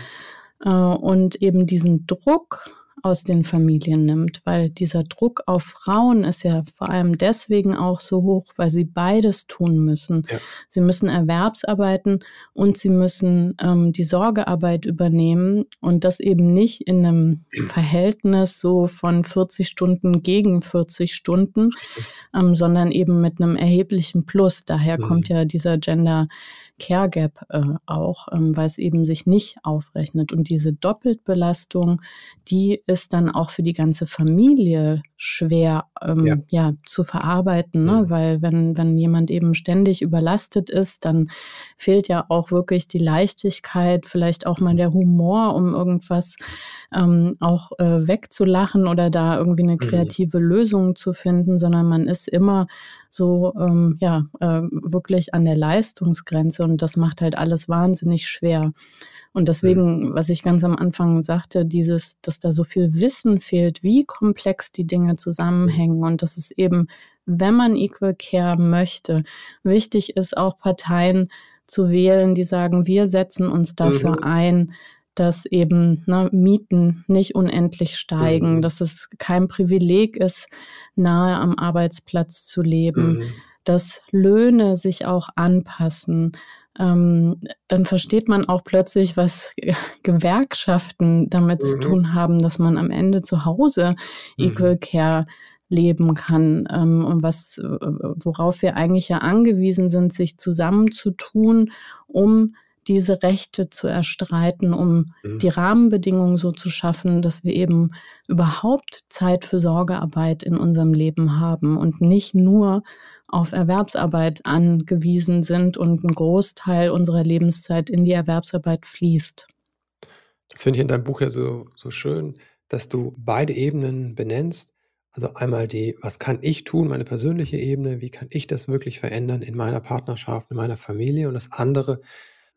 Äh, und eben diesen Druck aus den Familien nimmt, weil dieser Druck auf Frauen ist ja vor allem deswegen auch so hoch, weil sie beides tun müssen. Ja. Sie müssen Erwerbsarbeiten und sie müssen ähm, die Sorgearbeit übernehmen und das eben nicht in einem Verhältnis so von 40 Stunden gegen 40 Stunden, ähm, sondern eben mit einem erheblichen Plus. Daher mhm. kommt ja dieser Gender Care Gap äh, auch, ähm, weil es eben sich nicht aufrechnet. Und diese Doppeltbelastung, die ist dann auch für die ganze Familie schwer ähm, ja. ja. zu verarbeiten, ne? Mhm. weil wenn, wenn jemand eben ständig überlastet ist, dann fehlt ja auch wirklich die Leichtigkeit, vielleicht auch mal der Humor, um irgendwas ähm, auch äh, wegzulachen oder da irgendwie eine mhm. kreative mhm. Lösung zu finden, sondern man ist immer so ähm, ja äh, wirklich an der Leistungsgrenze und das macht halt alles wahnsinnig schwer. Und deswegen, was ich ganz am Anfang sagte, dieses, dass da so viel Wissen fehlt, wie komplex die Dinge zusammenhängen und dass es eben, wenn man Equal Care möchte, wichtig ist, auch Parteien zu wählen, die sagen, wir setzen uns dafür mhm. ein, dass eben ne, Mieten nicht unendlich steigen, mhm. dass es kein Privileg ist, nahe am Arbeitsplatz zu leben, mhm. dass Löhne sich auch anpassen. Ähm, dann versteht man auch plötzlich, was [laughs] Gewerkschaften damit mhm. zu tun haben, dass man am Ende zu Hause mhm. Equal Care leben kann ähm, und was, worauf wir eigentlich ja angewiesen sind, sich zusammenzutun, um diese Rechte zu erstreiten, um mhm. die Rahmenbedingungen so zu schaffen, dass wir eben überhaupt Zeit für Sorgearbeit in unserem Leben haben und nicht nur auf Erwerbsarbeit angewiesen sind und ein Großteil unserer Lebenszeit in die Erwerbsarbeit fließt.
Das finde ich in deinem Buch ja so, so schön, dass du beide Ebenen benennst. Also einmal die, was kann ich tun, meine persönliche Ebene, wie kann ich das wirklich verändern in meiner Partnerschaft, in meiner Familie und das andere,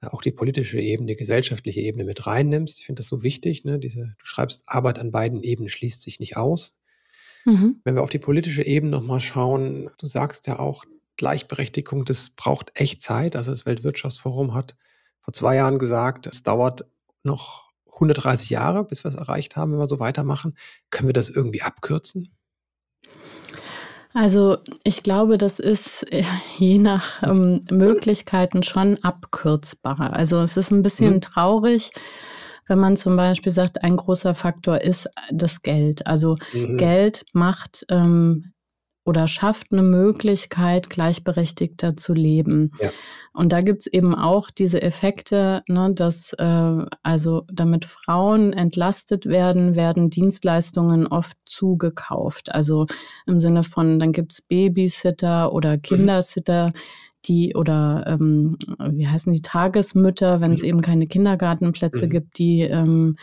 auch die politische Ebene, die gesellschaftliche Ebene mit reinnimmst. Ich finde das so wichtig. Ne? Diese, du schreibst, Arbeit an beiden Ebenen schließt sich nicht aus. Mhm. Wenn wir auf die politische Ebene nochmal schauen, du sagst ja auch, Gleichberechtigung, das braucht echt Zeit. Also das Weltwirtschaftsforum hat vor zwei Jahren gesagt, es dauert noch 130 Jahre, bis wir es erreicht haben, wenn wir so weitermachen. Können wir das irgendwie abkürzen?
Also ich glaube, das ist äh, [laughs] je nach ähm, Möglichkeiten schon abkürzbar. Also es ist ein bisschen mhm. traurig, wenn man zum Beispiel sagt, ein großer Faktor ist das Geld. Also mhm. Geld macht ähm, oder schafft eine Möglichkeit, gleichberechtigter zu leben. Ja. Und da gibt's eben auch diese Effekte, ne, dass äh, also damit Frauen entlastet werden, werden Dienstleistungen oft zugekauft. Also im Sinne von, dann gibt's Babysitter oder mhm. Kindersitter. Die oder ähm, wie heißen die Tagesmütter, wenn es mhm. eben keine Kindergartenplätze mhm. gibt, die ähm,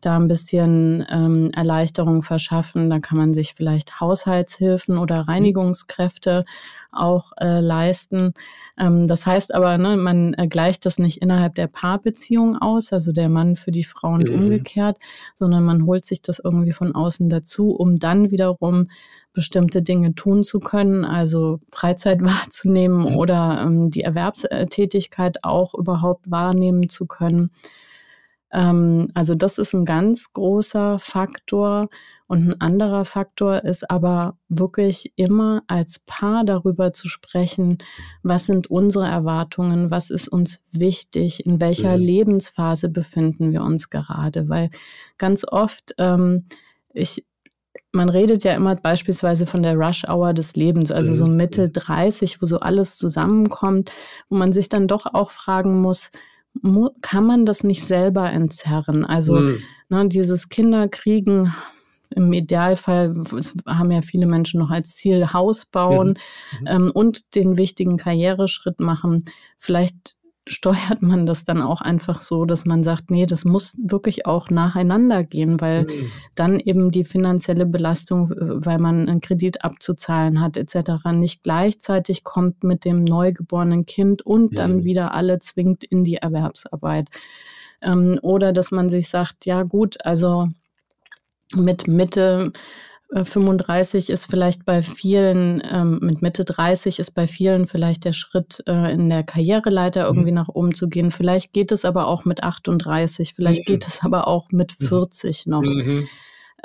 da ein bisschen ähm, Erleichterung verschaffen. Da kann man sich vielleicht Haushaltshilfen oder mhm. Reinigungskräfte auch äh, leisten. Ähm, das heißt aber, ne, man äh, gleicht das nicht innerhalb der Paarbeziehung aus, also der Mann für die Frau und mhm. umgekehrt, sondern man holt sich das irgendwie von außen dazu, um dann wiederum bestimmte Dinge tun zu können, also Freizeit [laughs] wahrzunehmen mhm. oder ähm, die Erwerbstätigkeit auch überhaupt wahrnehmen zu können. Ähm, also das ist ein ganz großer Faktor. Und ein anderer Faktor ist aber wirklich immer als Paar darüber zu sprechen, was sind unsere Erwartungen, was ist uns wichtig, in welcher mhm. Lebensphase befinden wir uns gerade. Weil ganz oft, ähm, ich, man redet ja immer beispielsweise von der Rush Hour des Lebens, also so mhm. Mitte 30, wo so alles zusammenkommt, wo man sich dann doch auch fragen muss, kann man das nicht selber entzerren? Also mhm. ne, dieses Kinderkriegen, im Idealfall haben ja viele Menschen noch als Ziel Haus bauen mhm. ähm, und den wichtigen Karriereschritt machen. Vielleicht steuert man das dann auch einfach so, dass man sagt, nee, das muss wirklich auch nacheinander gehen, weil mhm. dann eben die finanzielle Belastung, weil man einen Kredit abzuzahlen hat etc., nicht gleichzeitig kommt mit dem neugeborenen Kind und mhm. dann wieder alle zwingt in die Erwerbsarbeit. Ähm, oder dass man sich sagt, ja gut, also mit Mitte 35 äh, ist vielleicht bei vielen, ähm, mit Mitte 30 ist bei vielen vielleicht der Schritt äh, in der Karriereleiter irgendwie mhm. nach oben zu gehen. Vielleicht geht es aber auch mit 38, vielleicht mhm. geht es aber auch mit 40 mhm. noch. Mhm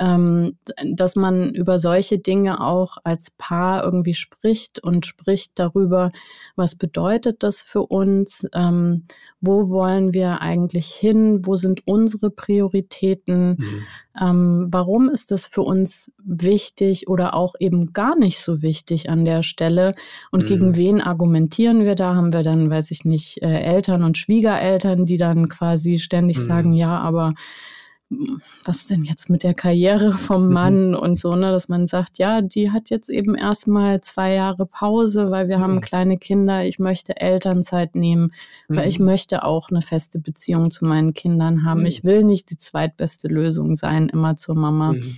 ähm, dass man über solche Dinge auch als Paar irgendwie spricht und spricht darüber, was bedeutet das für uns, ähm, wo wollen wir eigentlich hin, wo sind unsere Prioritäten, mhm. ähm, warum ist das für uns wichtig oder auch eben gar nicht so wichtig an der Stelle und mhm. gegen wen argumentieren wir da? Haben wir dann, weiß ich nicht, äh, Eltern und Schwiegereltern, die dann quasi ständig mhm. sagen, ja, aber was denn jetzt mit der Karriere vom mhm. Mann und so, ne, dass man sagt, ja, die hat jetzt eben erstmal zwei Jahre Pause, weil wir mhm. haben kleine Kinder, ich möchte Elternzeit nehmen, mhm. weil ich mhm. möchte auch eine feste Beziehung zu meinen Kindern haben. Mhm. Ich will nicht die zweitbeste Lösung sein, immer zur Mama. Mhm.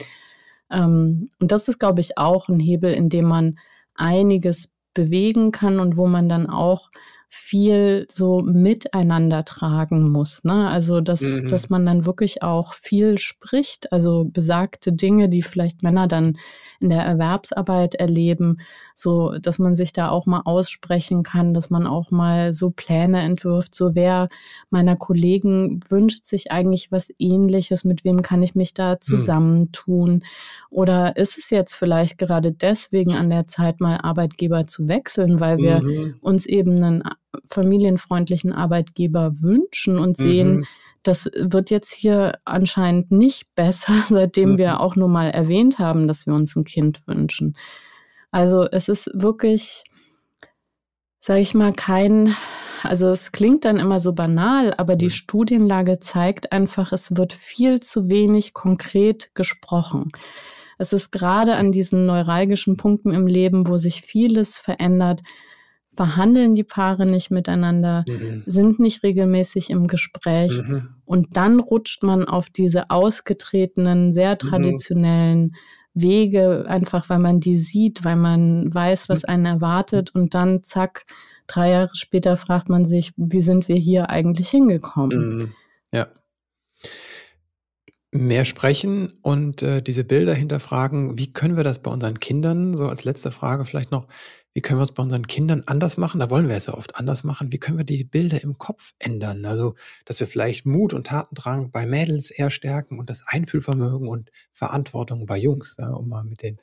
Ähm, und das ist, glaube ich, auch ein Hebel, in dem man einiges bewegen kann und wo man dann auch viel so miteinander tragen muss. Ne? Also, dass, mhm. dass man dann wirklich auch viel spricht, also besagte Dinge, die vielleicht Männer dann in der Erwerbsarbeit erleben, so dass man sich da auch mal aussprechen kann, dass man auch mal so Pläne entwirft, so wer meiner Kollegen wünscht sich eigentlich was ähnliches, mit wem kann ich mich da hm. zusammentun? Mhm. Oder ist es jetzt vielleicht gerade deswegen an der Zeit, mal Arbeitgeber zu wechseln, weil wir mhm. uns eben einen familienfreundlichen Arbeitgeber wünschen und sehen, mhm. Das wird jetzt hier anscheinend nicht [laughs] besser, seitdem mhm. wir auch nur mal erwähnt haben, dass wir uns ein Kind wünschen. Also es ist wirklich, sage ich mal, kein, also es klingt dann immer so banal, aber die mhm. Studienlage zeigt einfach, es wird viel zu wenig konkret gesprochen. Es ist gerade an diesen neuralgischen Punkten im Leben, wo sich vieles verändert, verhandeln die Paare nicht miteinander, mhm. sind nicht regelmäßig im Gespräch mhm. und dann rutscht man auf diese ausgetretenen, sehr mhm. traditionellen mhm. Wege, einfach weil man die sieht, weil man weiß, was mhm. einen erwartet und dann zack, drei Jahre später fragt man sich, wie sind wir hier eigentlich hingekommen?
Mhm. Ja. Mehr sprechen und äh, diese Bilder hinterfragen, wie können wir das bei unseren Kindern, so als letzte Frage vielleicht noch, wie können wir es bei unseren Kindern anders machen? Da wollen wir es ja oft anders machen. Wie können wir die Bilder im Kopf ändern? Also, dass wir vielleicht Mut und Tatendrang bei Mädels eher stärken und das Einfühlvermögen und Verantwortung bei Jungs, ja, um mal mit den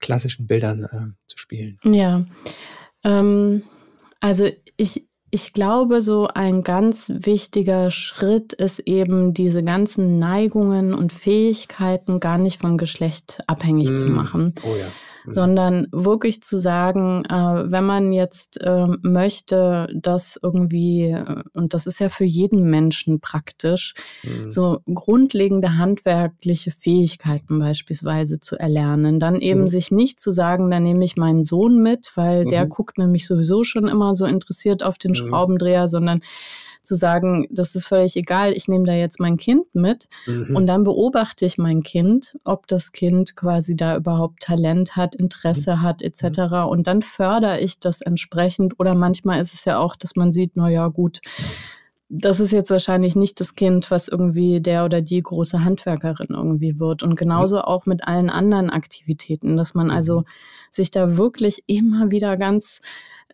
klassischen Bildern äh, zu spielen.
Ja, ähm, also ich, ich glaube, so ein ganz wichtiger Schritt ist eben, diese ganzen Neigungen und Fähigkeiten gar nicht vom Geschlecht abhängig mm. zu machen. Oh ja. Mhm. sondern wirklich zu sagen, äh, wenn man jetzt äh, möchte, dass irgendwie, äh, und das ist ja für jeden Menschen praktisch, mhm. so grundlegende handwerkliche Fähigkeiten beispielsweise zu erlernen, dann eben mhm. sich nicht zu sagen, da nehme ich meinen Sohn mit, weil der mhm. guckt nämlich sowieso schon immer so interessiert auf den mhm. Schraubendreher, sondern zu sagen, das ist völlig egal, ich nehme da jetzt mein Kind mit mhm. und dann beobachte ich mein Kind, ob das Kind quasi da überhaupt Talent hat, Interesse mhm. hat etc. Mhm. Und dann fördere ich das entsprechend oder manchmal ist es ja auch, dass man sieht, na ja, gut, das ist jetzt wahrscheinlich nicht das Kind, was irgendwie der oder die große Handwerkerin irgendwie wird. Und genauso auch mit allen anderen Aktivitäten, dass man also mhm sich da wirklich immer wieder ganz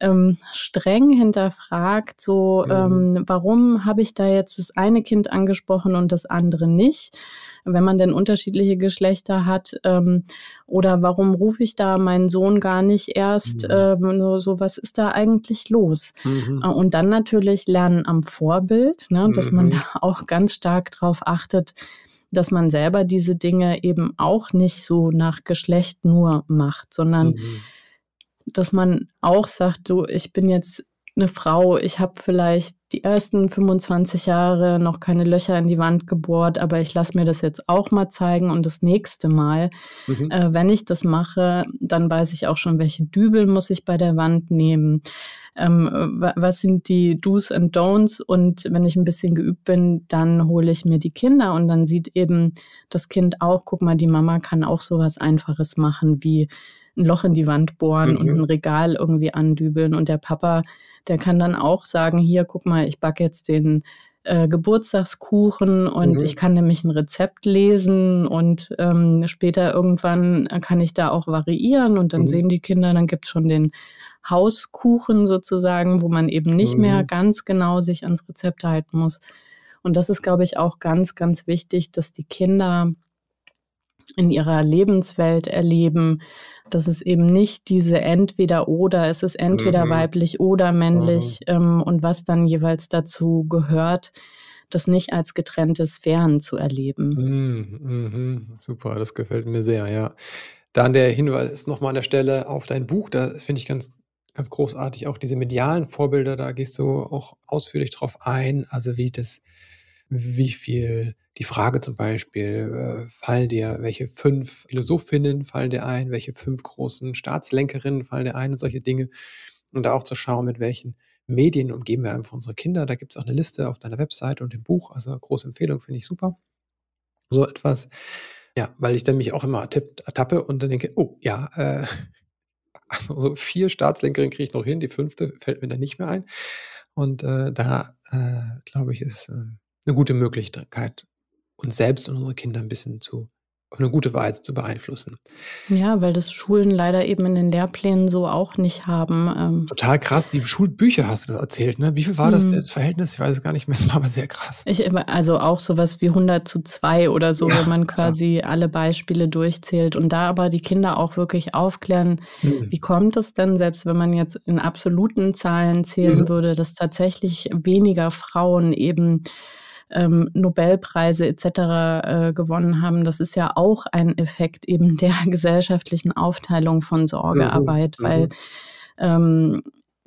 ähm, streng hinterfragt, so ähm, warum habe ich da jetzt das eine Kind angesprochen und das andere nicht? Wenn man denn unterschiedliche Geschlechter hat? Ähm, oder warum rufe ich da meinen Sohn gar nicht erst? Mhm. Ähm, so, so, was ist da eigentlich los? Mhm. Äh, und dann natürlich lernen am Vorbild, ne, dass mhm. man da [laughs] auch ganz stark drauf achtet, dass man selber diese Dinge eben auch nicht so nach Geschlecht nur macht, sondern mhm. dass man auch sagt, du, ich bin jetzt eine Frau, ich habe vielleicht die ersten 25 Jahre noch keine Löcher in die Wand gebohrt, aber ich lasse mir das jetzt auch mal zeigen und das nächste Mal, mhm. äh, wenn ich das mache, dann weiß ich auch schon, welche Dübel muss ich bei der Wand nehmen. Ähm, was sind die Do's and Don'ts? Und wenn ich ein bisschen geübt bin, dann hole ich mir die Kinder und dann sieht eben das Kind auch, guck mal, die Mama kann auch sowas Einfaches machen wie ein Loch in die Wand bohren mhm. und ein Regal irgendwie andübeln und der Papa der kann dann auch sagen, hier, guck mal, ich backe jetzt den äh, Geburtstagskuchen und mhm. ich kann nämlich ein Rezept lesen und ähm, später irgendwann kann ich da auch variieren und dann mhm. sehen die Kinder, dann gibt es schon den Hauskuchen sozusagen, wo man eben nicht mhm. mehr ganz genau sich ans Rezept halten muss. Und das ist, glaube ich, auch ganz, ganz wichtig, dass die Kinder in ihrer Lebenswelt erleben, dass es eben nicht diese entweder oder, es ist entweder mhm. weiblich oder männlich mhm. ähm, und was dann jeweils dazu gehört, das nicht als getrennte Sphären zu erleben.
Mhm. mhm. Super, das gefällt mir sehr, ja. Dann der Hinweis nochmal an der Stelle auf dein Buch, da finde ich ganz, ganz großartig auch diese medialen Vorbilder, da gehst du auch ausführlich drauf ein, also wie das, wie viel die Frage zum Beispiel, äh, fallen dir, welche fünf Philosophinnen fallen dir ein, welche fünf großen Staatslenkerinnen fallen dir ein und solche Dinge. Und da auch zu schauen, mit welchen Medien umgeben wir einfach unsere Kinder. Da gibt es auch eine Liste auf deiner Website und im Buch. Also große Empfehlung, finde ich super. So etwas. Ja, weil ich dann mich auch immer ertappe und dann denke, oh ja, äh, [laughs] also so vier Staatslenkerinnen kriege ich noch hin, die fünfte fällt mir dann nicht mehr ein. Und äh, da, äh, glaube ich, ist äh, eine gute Möglichkeit, uns selbst und unsere Kinder ein bisschen zu auf eine gute Weise zu beeinflussen.
Ja, weil das Schulen leider eben in den Lehrplänen so auch nicht haben.
Ähm. Total krass, die Schulbücher hast du das erzählt, ne? Wie viel war das, mhm. das Verhältnis? Ich weiß es gar nicht mehr, es war aber sehr krass.
Ich, also auch sowas wie 100 zu 2 oder so, ja, wenn man quasi so. alle Beispiele durchzählt und da aber die Kinder auch wirklich aufklären, mhm. wie kommt es denn, selbst wenn man jetzt in absoluten Zahlen zählen mhm. würde, dass tatsächlich weniger Frauen eben ähm, Nobelpreise etc. Äh, gewonnen haben. Das ist ja auch ein Effekt eben der [laughs] gesellschaftlichen Aufteilung von Sorgearbeit, mhm. weil ähm,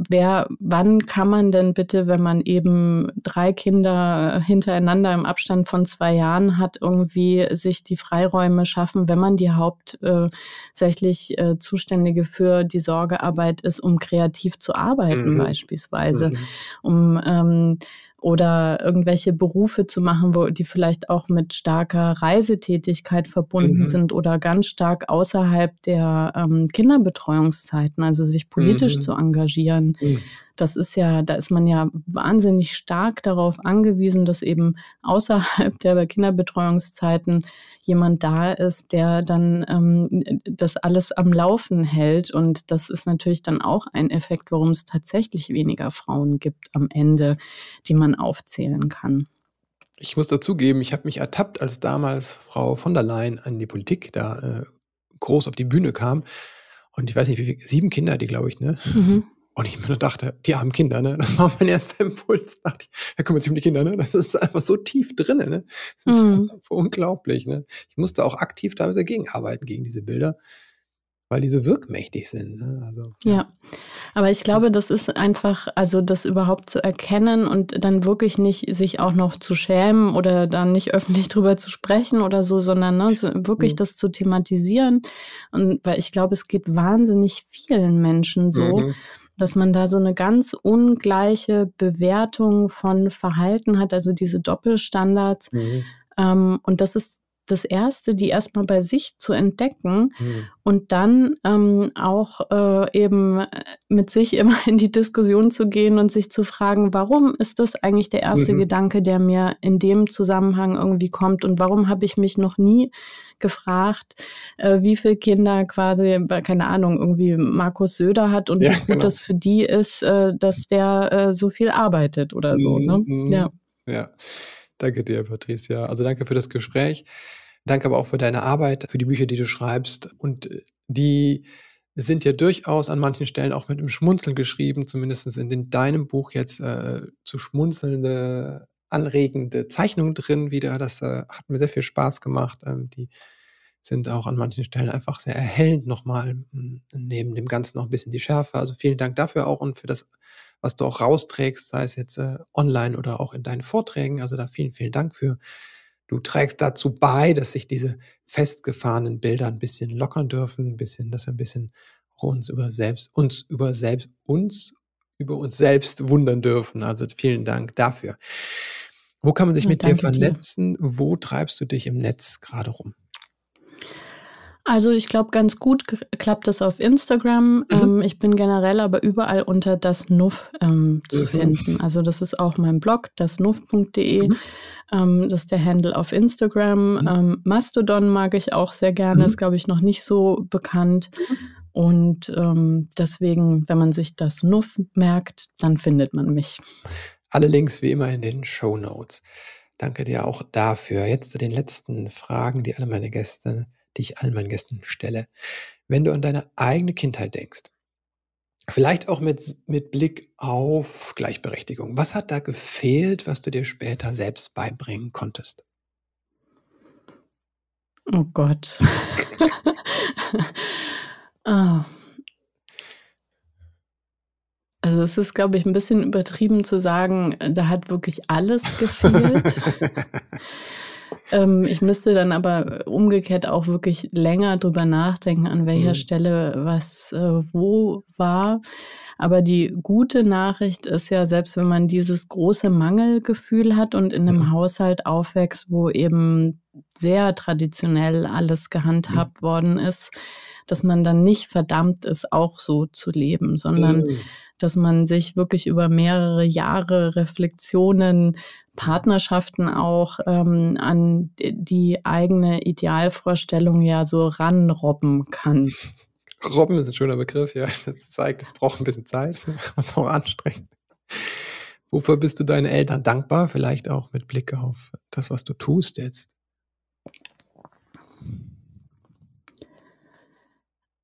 wer, wann kann man denn bitte, wenn man eben drei Kinder hintereinander im Abstand von zwei Jahren hat, irgendwie sich die Freiräume schaffen, wenn man die hauptsächlich äh, Zuständige für die Sorgearbeit ist, um kreativ zu arbeiten mhm. beispielsweise, mhm. um ähm, oder irgendwelche Berufe zu machen, wo die vielleicht auch mit starker Reisetätigkeit verbunden mhm. sind oder ganz stark außerhalb der ähm, Kinderbetreuungszeiten, also sich politisch mhm. zu engagieren. Mhm. Das ist ja, da ist man ja wahnsinnig stark darauf angewiesen, dass eben außerhalb der Kinderbetreuungszeiten jemand da ist, der dann ähm, das alles am Laufen hält. Und das ist natürlich dann auch ein Effekt, warum es tatsächlich weniger Frauen gibt am Ende, die man aufzählen kann.
Ich muss dazugeben, ich habe mich ertappt, als damals Frau von der Leyen an die Politik da äh, groß auf die Bühne kam. Und ich weiß nicht, wie viele, sieben Kinder, die glaube ich, ne? Mhm. Und ich mir dachte, die armen Kinder, ne? Das war mein erster Impuls. Da dachte ich, ja, kümmert sich um die Kinder, ne? Das ist einfach so tief drin, ne? Das ist, mhm. das ist unglaublich, ne? Ich musste auch aktiv da dagegen arbeiten, gegen diese Bilder, weil die so wirkmächtig sind. Ne?
Also, ja. ja. aber ich glaube, das ist einfach, also das überhaupt zu erkennen und dann wirklich nicht sich auch noch zu schämen oder dann nicht öffentlich drüber zu sprechen oder so, sondern ne, so wirklich mhm. das zu thematisieren. Und weil ich glaube, es geht wahnsinnig vielen Menschen so. Mhm dass man da so eine ganz ungleiche Bewertung von Verhalten hat, also diese Doppelstandards. Mhm. Ähm, und das ist das Erste, die erstmal bei sich zu entdecken mhm. und dann ähm, auch äh, eben mit sich immer in die Diskussion zu gehen und sich zu fragen, warum ist das eigentlich der erste mhm. Gedanke, der mir in dem Zusammenhang irgendwie kommt und warum habe ich mich noch nie gefragt, äh, wie viele Kinder quasi, keine Ahnung, irgendwie Markus Söder hat und ja, wie gut genau. das für die ist, äh, dass der äh, so viel arbeitet oder so. Ne?
Mhm. Ja. ja. Danke dir, Patricia. Also danke für das Gespräch. Danke aber auch für deine Arbeit, für die Bücher, die du schreibst. Und äh, die sind ja durchaus an manchen Stellen auch mit einem Schmunzeln geschrieben, zumindest sind in deinem Buch jetzt äh, zu schmunzelnde, anregende Zeichnungen drin wieder. Das äh, hat mir sehr viel Spaß gemacht. Ähm, die sind auch an manchen Stellen einfach sehr erhellend nochmal, neben dem Ganzen noch ein bisschen die Schärfe. Also vielen Dank dafür auch und für das was du auch rausträgst, sei es jetzt äh, online oder auch in deinen Vorträgen. Also da vielen, vielen Dank für. Du trägst dazu bei, dass sich diese festgefahrenen Bilder ein bisschen lockern dürfen, ein bisschen, dass wir ein bisschen uns über selbst, uns über selbst, uns über uns selbst wundern dürfen. Also vielen Dank dafür. Wo kann man sich ja, mit dir vernetzen? Dir. Wo treibst du dich im Netz gerade rum?
Also ich glaube, ganz gut klappt das auf Instagram. Mhm. Ähm, ich bin generell aber überall unter das Nuff ähm, zu mhm. finden. Also das ist auch mein Blog, dasnuff.de. Mhm. Ähm, das ist der Handle auf Instagram. Mhm. Ähm, Mastodon mag ich auch sehr gerne, mhm. ist, glaube ich, noch nicht so bekannt. Mhm. Und ähm, deswegen, wenn man sich das Nuff merkt, dann findet man mich.
Alle Links wie immer in den Show Notes. Danke dir auch dafür. Jetzt zu den letzten Fragen, die alle meine Gäste die ich allen meinen Gästen stelle. Wenn du an deine eigene Kindheit denkst, vielleicht auch mit, mit Blick auf Gleichberechtigung, was hat da gefehlt, was du dir später selbst beibringen konntest?
Oh Gott. oh. [laughs] Also es ist, glaube ich, ein bisschen übertrieben zu sagen, da hat wirklich alles gefehlt. [laughs] Ähm, ich müsste dann aber umgekehrt auch wirklich länger drüber nachdenken, an welcher mhm. Stelle was äh, wo war. Aber die gute Nachricht ist ja, selbst wenn man dieses große Mangelgefühl hat und in einem mhm. Haushalt aufwächst, wo eben sehr traditionell alles gehandhabt mhm. worden ist, dass man dann nicht verdammt ist, auch so zu leben, sondern mhm. dass man sich wirklich über mehrere Jahre Reflexionen Partnerschaften auch ähm, an die eigene Idealvorstellung ja so ranrobben kann.
Robben ist ein schöner Begriff, ja. Das zeigt, es braucht ein bisschen Zeit, [laughs] was auch anstrengend. Wofür bist du deinen Eltern dankbar? Vielleicht auch mit Blick auf das, was du tust jetzt.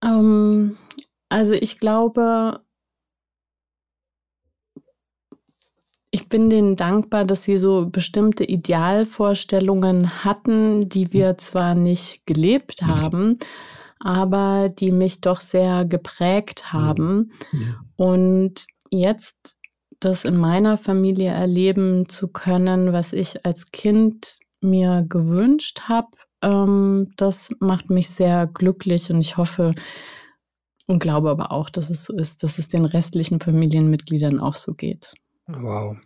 Ähm, also ich glaube, Ich bin denen dankbar, dass sie so bestimmte Idealvorstellungen hatten, die wir zwar nicht gelebt haben, aber die mich doch sehr geprägt haben. Ja. Und jetzt das in meiner Familie erleben zu können, was ich als Kind mir gewünscht habe, ähm, das macht mich sehr glücklich und ich hoffe und glaube aber auch, dass es so ist, dass es den restlichen Familienmitgliedern auch so geht.
Wow.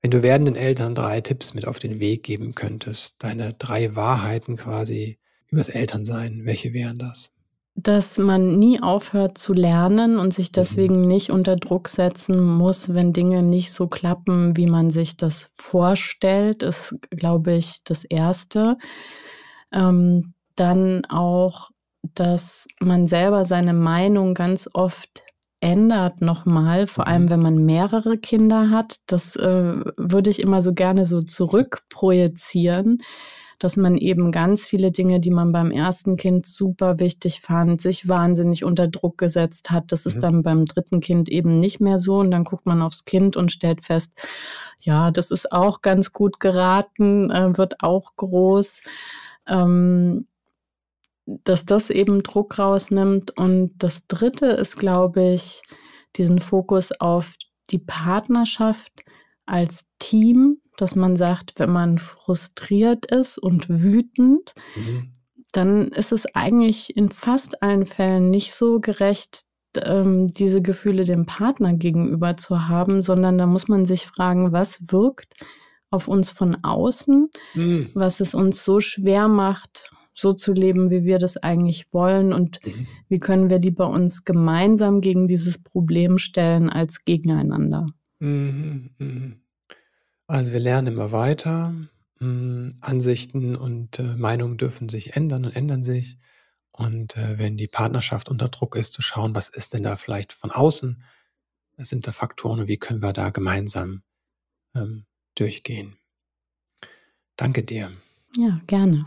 Wenn du werdenden Eltern drei Tipps mit auf den Weg geben könntest, deine drei Wahrheiten quasi übers Elternsein, welche wären das?
Dass man nie aufhört zu lernen und sich deswegen mhm. nicht unter Druck setzen muss, wenn Dinge nicht so klappen, wie man sich das vorstellt, ist, glaube ich, das Erste. Ähm, dann auch, dass man selber seine Meinung ganz oft ändert nochmal, vor allem mhm. wenn man mehrere Kinder hat. Das äh, würde ich immer so gerne so zurückprojizieren, dass man eben ganz viele Dinge, die man beim ersten Kind super wichtig fand, sich wahnsinnig unter Druck gesetzt hat. Das ist mhm. dann beim dritten Kind eben nicht mehr so. Und dann guckt man aufs Kind und stellt fest, ja, das ist auch ganz gut geraten, äh, wird auch groß. Ähm, dass das eben Druck rausnimmt. Und das Dritte ist, glaube ich, diesen Fokus auf die Partnerschaft als Team, dass man sagt, wenn man frustriert ist und wütend, mhm. dann ist es eigentlich in fast allen Fällen nicht so gerecht, ähm, diese Gefühle dem Partner gegenüber zu haben, sondern da muss man sich fragen, was wirkt auf uns von außen, mhm. was es uns so schwer macht, so zu leben, wie wir das eigentlich wollen und mhm. wie können wir die bei uns gemeinsam gegen dieses Problem stellen als gegeneinander.
Mhm. mhm. Also wir lernen immer weiter. Ansichten und äh, Meinungen dürfen sich ändern und ändern sich. Und äh, wenn die Partnerschaft unter Druck ist, zu schauen, was ist denn da vielleicht von außen? Was sind da Faktoren und wie können wir da gemeinsam ähm, durchgehen? Danke dir.
Ja, gerne.